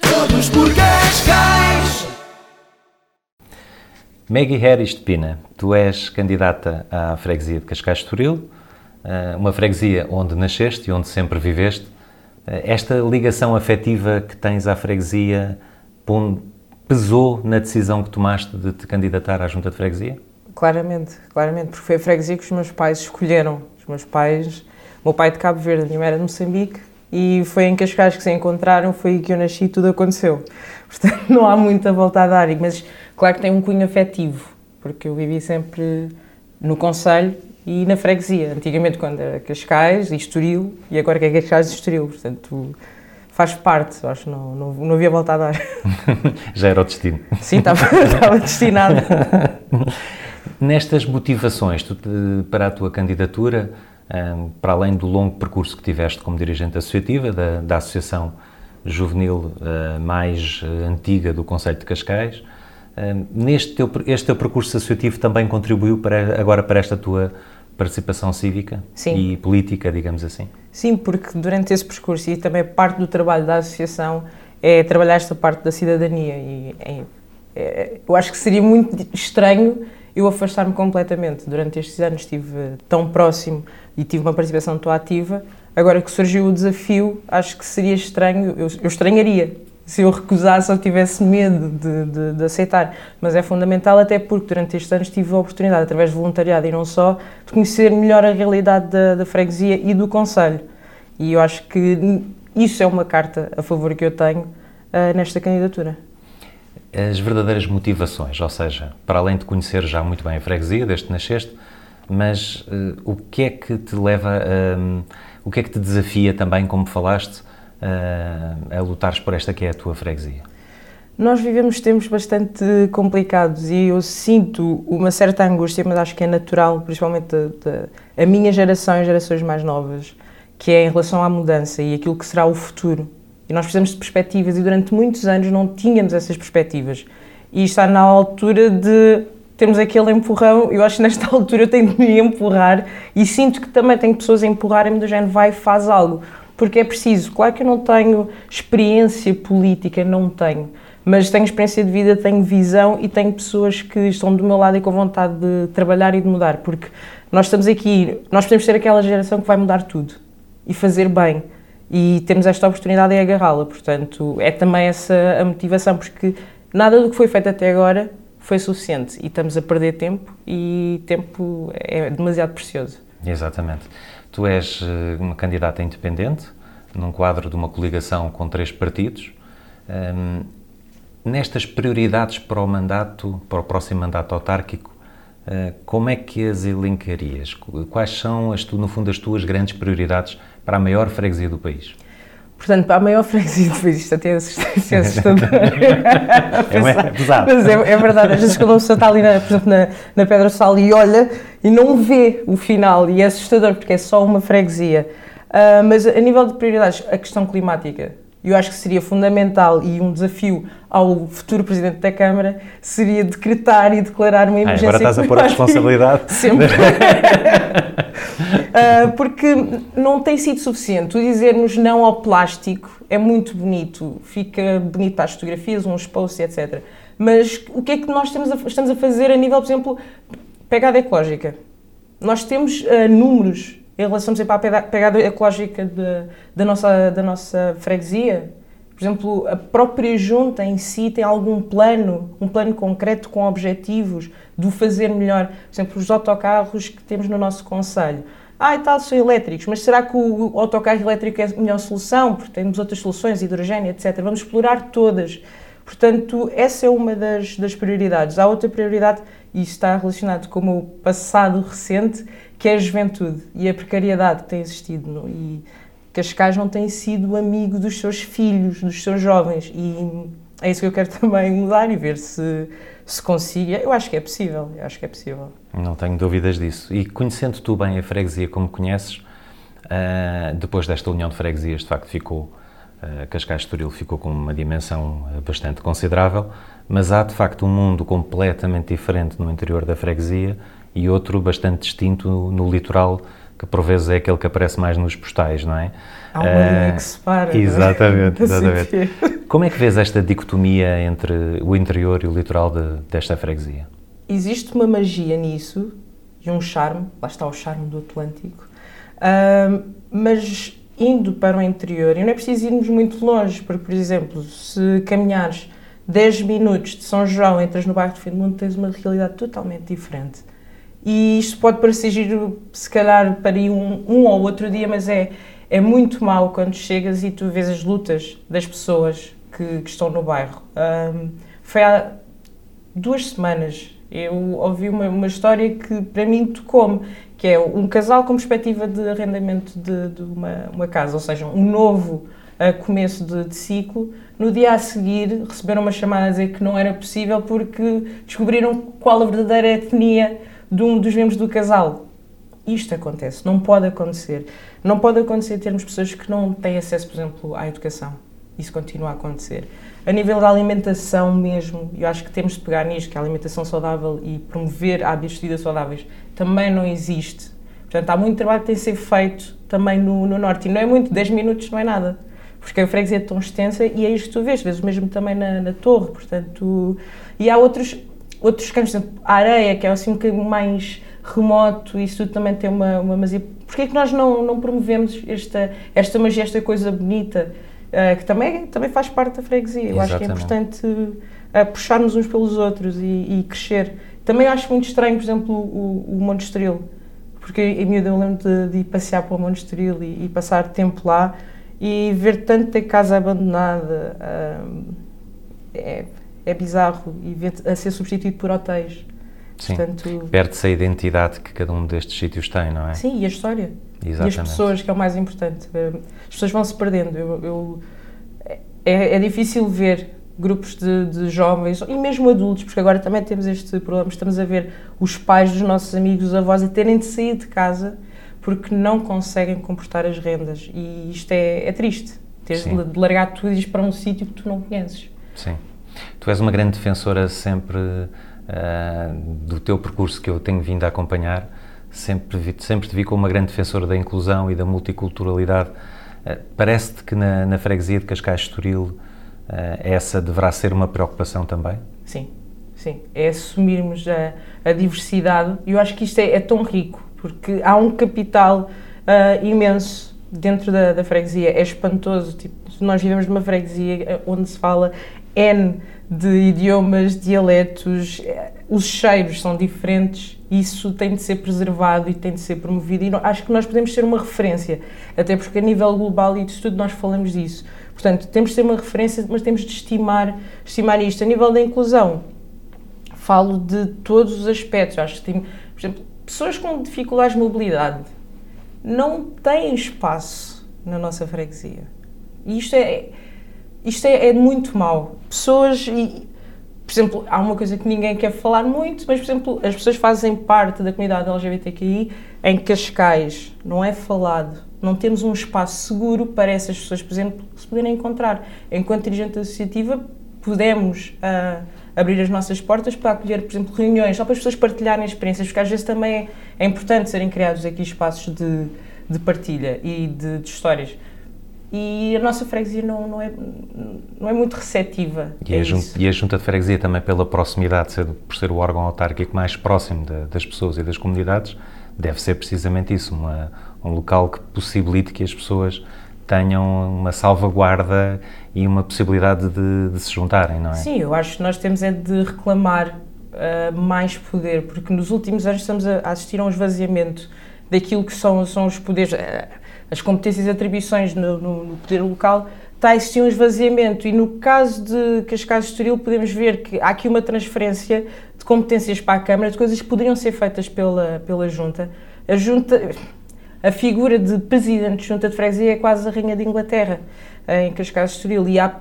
Todos por Cascais. Maggie Harris de Pina, tu és candidata à freguesia de Cascais Estoril, eh, uma freguesia onde nasceste e onde sempre viveste. Eh, esta ligação afetiva que tens à freguesia pesou na decisão que tomaste de te candidatar à junta de freguesia? Claramente, claramente, porque foi a freguesia que os meus pais escolheram. Os meus pais, o meu pai é de Cabo Verde, a minha mãe era de Moçambique, e foi em Cascais que se encontraram, foi aí que eu nasci e tudo aconteceu. Portanto, não há muita volta a dar, mas claro que tem um cunho afetivo, porque eu vivi sempre no Conselho e na freguesia. Antigamente, quando era Cascais e Estoril, e agora que é Cascais e Estoril, portanto, faz parte, acho que não, não, não havia volta a dar. Já era o destino. Sim, estava, estava destinado. Nestas motivações para a tua candidatura, para além do longo percurso que tiveste como dirigente associativa da, da Associação Juvenil ah, mais ah, antiga do Conselho de Cascais, neste teu, este teu percurso associativo também contribuiu para, agora para esta tua participação cívica Sim. e política, digamos assim? Sim, porque durante esse percurso e também parte do trabalho da associação é trabalhar esta parte da cidadania e é, é, eu acho que seria muito estranho eu afastar-me completamente. Durante estes anos estive tão próximo e tive uma participação tão ativa. Agora que surgiu o desafio, acho que seria estranho, eu, eu estranharia se eu recusasse ou tivesse medo de, de, de, aceitar. Mas é fundamental, até porque durante estes anos tive a oportunidade, através de voluntariado e não só, de conhecer melhor a realidade da, da freguesia e do Conselho. E eu acho que isso é uma carta a favor que eu tenho uh, nesta candidatura as verdadeiras motivações, ou seja, para além de conhecer já muito bem a freguesia, desde que nasceste, mas uh, o que é que te leva, uh, o que é que te desafia também, como falaste, uh, a lutares por esta que é a tua freguesia? Nós vivemos tempos bastante complicados e eu sinto uma certa angústia, mas acho que é natural, principalmente a, a minha geração e gerações mais novas, que é em relação à mudança e aquilo que será o futuro e nós precisamos de perspectivas e durante muitos anos não tínhamos essas perspectivas. E está na altura de termos aquele empurrão. Eu acho que nesta altura eu tenho de me empurrar e sinto que também tenho pessoas a empurrarem-me do género vai, faz algo. Porque é preciso. Claro que eu não tenho experiência política, não tenho. Mas tenho experiência de vida, tenho visão e tenho pessoas que estão do meu lado e com vontade de trabalhar e de mudar. Porque nós estamos aqui, nós podemos ser aquela geração que vai mudar tudo e fazer bem e temos esta oportunidade em agarrá-la. Portanto, é também essa a motivação, porque nada do que foi feito até agora foi suficiente e estamos a perder tempo e tempo é demasiado precioso. Exatamente. Tu és eh, uma candidata independente num quadro de uma coligação com três partidos. Um, nestas prioridades para o mandato, para o próximo mandato autárquico, uh, como é que as elencarias? Quais são, as, no fundo, as tuas grandes prioridades para a maior freguesia do país? Portanto, para a maior freguesia do país, isto até é assustador. é, é pesado. Mas é, é, verdade, às vezes quando uma pessoa está ali, na, por exemplo, na, na Pedra Sal e olha e não vê o final, e é assustador porque é só uma freguesia. Uh, mas a nível de prioridades, a questão climática, eu acho que seria fundamental e um desafio ao futuro Presidente da Câmara seria decretar e declarar uma emergência ah, agora estás a pôr a responsabilidade. Sempre. uh, porque não tem sido suficiente. O dizermos não ao plástico é muito bonito, fica bonito para as fotografias, uns posts, etc. Mas o que é que nós a, estamos a fazer a nível, por exemplo, pegada ecológica? Nós temos uh, números em relação, por exemplo, à pegada ecológica de, da, nossa, da nossa freguesia, por exemplo, a própria junta em si tem algum plano, um plano concreto com objetivos do fazer melhor. Por exemplo, os autocarros que temos no nosso conselho. Ah, e tal, são elétricos, mas será que o autocarro elétrico é a melhor solução? Porque temos outras soluções, hidrogênio, etc. Vamos explorar todas. Portanto, essa é uma das, das prioridades. Há outra prioridade, e está relacionado com o meu passado recente, que é a juventude e a precariedade que tem existido. No, e Cascais não tem sido amigo dos seus filhos, dos seus jovens. E é isso que eu quero também mudar e ver se, se consiga. Eu acho que é possível, eu acho que é possível. Não tenho dúvidas disso. E conhecendo tu bem a freguesia como conheces, uh, depois desta união de freguesias, de facto ficou, uh, Cascais Estoril ficou com uma dimensão bastante considerável, mas há de facto um mundo completamente diferente no interior da freguesia e outro bastante distinto no litoral que por vezes é aquele que aparece mais nos postais, não é? Há uma linha que separa. é? Exatamente, exatamente. Como é que vês esta dicotomia entre o interior e o litoral de- desta freguesia? Existe uma magia nisso e um charme, lá está o charme do Atlântico, Ahm, mas indo para o interior, e não é preciso irmos muito longe, porque, por exemplo, se caminhares 10 minutos de São João, entras no bairro de Fim do Mundo, tens uma realidade totalmente diferente. E isto pode parecer giro, se calhar, para ir um, um ou outro dia, mas é, é muito mau quando chegas e tu vês as lutas das pessoas que, que estão no bairro. Ahm, foi há duas semanas eu ouvi uma, uma história que para mim tocou-me, que é um casal com perspectiva de arrendamento de, de uma, uma casa, ou seja, um novo ah, começo de, de ciclo. No dia a seguir receberam uma chamada a dizer que não era possível porque descobriram qual a verdadeira etnia de um dos membros do casal. Isto acontece, não pode acontecer. Não pode acontecer termos pessoas que não têm acesso, por exemplo, à educação. Isso continua a acontecer. A nível da alimentação mesmo, eu acho que temos de pegar nisto, que a alimentação saudável e promover hábitos de vida saudáveis também não existe. Portanto, há muito trabalho que tem de ser feito também no, no Norte. E não é muito, 10 minutos não é nada. Porque a freguesia é tão extensa e é isto que tu vês, vezes mesmo também na, na torre. Portanto, e há outros, outros campos, por exemplo, a areia, que é assim um bocadinho mais remoto, isso tudo também tem uma, uma magia. Porquê é que nós não, não promovemos esta, esta magia, esta coisa bonita, eh, que também, também faz parte da freguesia? Eu acho que é importante eh, puxarmos uns pelos outros e, e crescer. Também acho muito estranho, por exemplo, o, o Monte Estoril, porque em miúdo eu lembro de, de ir passear para o Monte Estoril e, e passar tempo lá e ver tanta casa abandonada hum, é, é bizarro e a ser substituído por hotéis. Sim. Portanto, Perde-se a identidade que cada um destes sítios tem, não é? sim, e a história. E as Exatamente. pessoas, que é o mais importante. Hum, As pessoas vão se perdendo. Eu, eu- é, é difícil ver grupos de, de jovens e mesmo adultos, porque agora também temos este problema. Estamos a ver os pais dos nossos amigos, os avós, a terem de sair de casa porque não conseguem comportar as rendas. E isto é, é triste. Teres Sim. de largar tudo e ir para um sítio que tu não conheces. Sim. Tu és uma grande defensora sempre ah, do teu percurso que eu tenho vindo a acompanhar. Sempre, vi- sempre te vi como uma grande defensora da inclusão e da multiculturalidade. Ah, Parece-te que na, na freguesia de Cascais Estoril ah, essa deverá ser uma preocupação também? Sim, sim. É assumirmos a, a diversidade. E eu acho que isto é, é tão rico, porque há um capital imenso dentro da, da freguesia. É espantoso. Tipo, nós vivemos numa freguesia onde se fala N de idiomas, dialetos, eh, os cheiros são diferentes. Isso tem de ser preservado e tem de ser promovido. E acho que nós podemos ser uma referência, até porque a nível global e de tudo nós falamos disso. Portanto, temos de ser uma referência, mas temos de estimar, estimar isto. A nível da inclusão, falo de todos os aspectos. Acho que tem, por exemplo, pessoas com dificuldades de mobilidade não têm espaço na nossa freguesia. E isto é, isto é, é muito mau. Pessoas, e, por exemplo, há uma coisa que ninguém quer falar muito, mas, por exemplo, as pessoas fazem parte da comunidade LGBTQI em Cascais, não é falado. Não temos um espaço seguro para essas pessoas, por exemplo, se poderem encontrar. Enquanto dirigente associativa, podemos ah, abrir as nossas portas para acolher, por exemplo, reuniões, só para as pessoas partilharem experiências, porque às vezes também é importante serem criados aqui espaços de, de partilha e de, de histórias. E a nossa freguesia não, não, é, não é muito receptiva. E, a a jun- e a Junta de Freguesia também pela proximidade, ser- por ser o órgão autárquico mais próximo da- das pessoas e das comunidades, deve ser precisamente isso, uma- um local que possibilite que as pessoas tenham uma salvaguarda e uma possibilidade de, de se juntarem, não é? Sim, eu acho que nós temos é de reclamar ah, mais poder, porque nos últimos anos estamos a, assistir a um esvaziamento daquilo que são, são os poderes, ah, as competências e atribuições no, no- no poder local, está a existir um esvaziamento e no caso de Cascais de Estoril podemos ver que há aqui uma transferência de competências para a Câmara, de coisas que poderiam ser feitas pela, pela Junta. A Junta, a figura de presidente de Junta de Freguesia é quase a rainha de Inglaterra em Cascais de Estoril e há,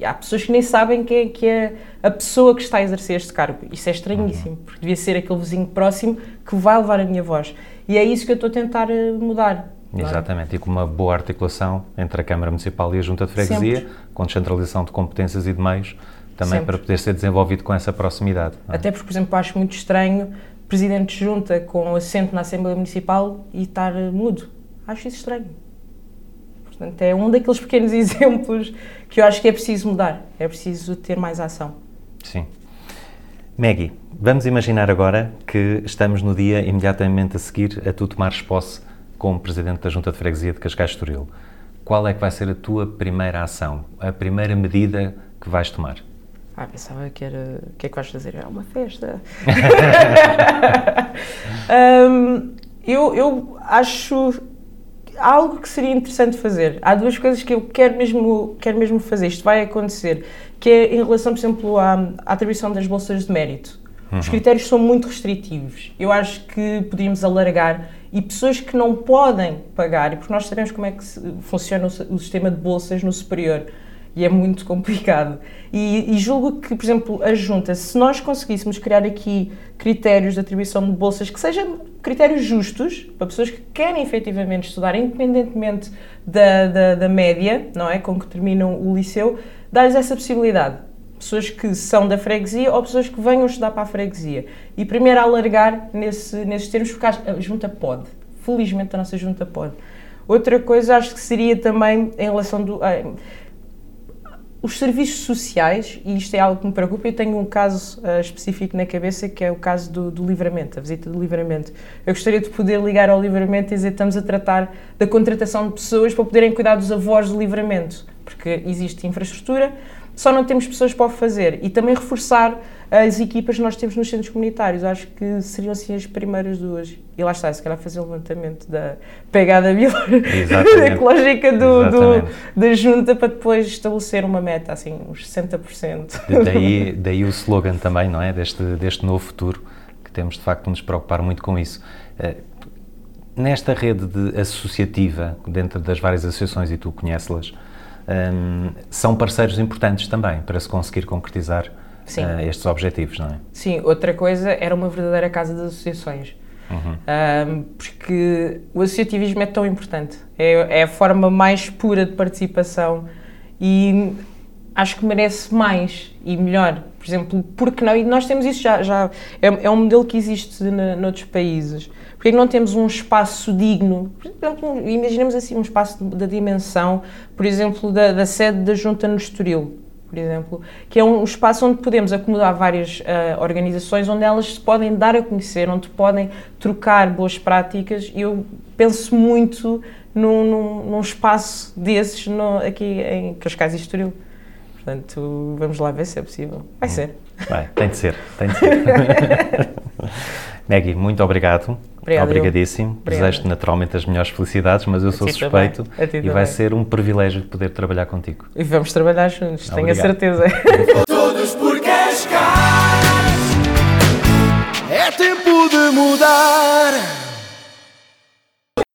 e há pessoas que nem sabem quem é, que é a pessoa que está a exercer este cargo. Isso é estranhíssimo, porque devia ser aquele vizinho próximo que vai levar a minha voz. E é isso que eu estou a tentar eh, mudar. Exatamente, e com uma boa articulação entre a Câmara Municipal e a Junta de Freguesia, Sempre. com descentralização de competências e de meios, também Sempre. para poder ser desenvolvido com essa proximidade. é? Até porque, por exemplo, acho muito estranho presidente de junta com assento na Assembleia Municipal e estar mudo. Acho isso estranho. Portanto, é um daqueles pequenos exemplos que eu acho que é preciso mudar. É preciso ter mais ação. Sim. Maggie, vamos imaginar agora que estamos no dia imediatamente a seguir a tu tomares posse como Presidente da Junta de Freguesia de Cascais-Estoril. Qual é que vai ser a tua primeira ação, a primeira medida que vais tomar? Ah, pensava que era. O que é que vais fazer? É uma festa. um, eu, eu acho algo que seria interessante fazer. Há duas coisas que eu quero mesmo, quero mesmo fazer. Isto vai acontecer, que é em relação, por exemplo, à, à atribuição das bolsas de mérito. Uhum. Os critérios são muito restritivos. Eu acho que podíamos alargar e pessoas que não podem pagar, e porque nós sabemos como é que funciona o, sistema de bolsas no superior e é muito complicado. E, e, julgo que, por exemplo, a Junta, se nós conseguíssemos criar aqui critérios de atribuição de bolsas que sejam critérios justos para pessoas que querem efetivamente estudar, independentemente da, da, da média, não é, com que terminam o liceu, dar-lhes essa possibilidade. Pessoas que são da freguesia ou pessoas que venham estudar para a freguesia. E primeiro alargar nesse, nesses termos, porque a Junta pode. Felizmente a nossa Junta pode. Outra coisa acho que seria também em relação do os serviços sociais, e isto é algo que me preocupa, eu tenho um caso uh, específico na cabeça que é o caso do, do, livramento, a visita do livramento. Eu gostaria de poder ligar ao livramento e dizer estamos a tratar da contratação de pessoas para poderem cuidar dos avós do livramento, porque existe infraestrutura, só não temos pessoas para o fazer. E também reforçar as equipas que nós temos nos centros comunitários. Acho que seriam assim as primeiras duas. E lá está, se calhar fazer um levantamento da pegada ecológica do, do, da junta para depois estabelecer uma meta, assim, uns 60%. Daí, daí o slogan também, não é? Deste, deste novo futuro, que temos de facto de nos preocupar muito com isso. Eh, nesta rede de associativa, dentro das várias associações, e tu conheces-las, um, são parceiros importantes também para se conseguir concretizar uh, estes objetivos, não é? Sim, outra coisa era uma verdadeira casa das associações. Uhum. Um, porque o associativismo é tão importante, é, é, a forma mais pura de participação e acho que merece mais e melhor. Por exemplo, porque não? E nós temos isso já, já é, é um modelo que existe na, noutros países. Porque é não temos um espaço digno? Por exemplo, imaginemos assim um espaço da dimensão, por exemplo, da, da sede da Junta no Estoril, por exemplo, que é um espaço onde podemos acomodar várias uh, organizações, onde elas se podem dar a conhecer, onde podem trocar boas práticas. E eu penso muito num, num, num espaço desses no, aqui em Cascais e Estoril. Portanto, vamos lá ver se é possível. Vai hum. ser. Vai, tem de ser, tem de ser. Maggie, muito obrigado. Obrigado, Obrigadíssimo. Desejo-te naturalmente as melhores felicidades, mas eu sou suspeito e vai ser um privilégio poder trabalhar contigo. E vamos trabalhar juntos, Obrigado. tenho a certeza. Todos por Cascais. É tempo